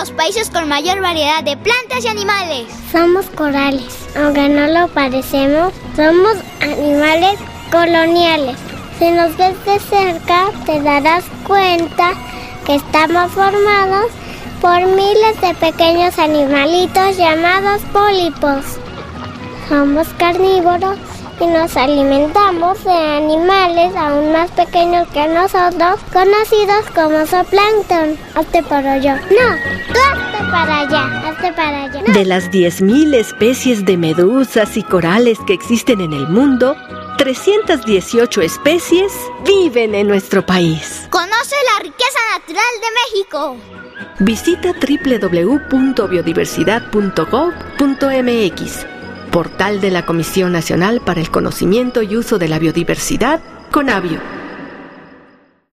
los países con mayor variedad de plantas y animales. Somos corales, aunque no lo parecemos, somos animales coloniales. Si nos ves de cerca, te darás cuenta que estamos formados por miles de pequeños animalitos llamados pólipos. Somos carnívoros y nos alimentamos de animales aún más pequeños que nosotros, conocidos como zooplancton. Hazte para allá. No, tú hazte para allá. Hazte para allá. De las 10.000 especies de medusas y corales que existen en el mundo, 318 especies viven en nuestro país. Conoce la riqueza natural de México. Visita www.biodiversidad.gov.mx, portal de la Comisión Nacional para el Conocimiento y Uso de la Biodiversidad, CONABIO.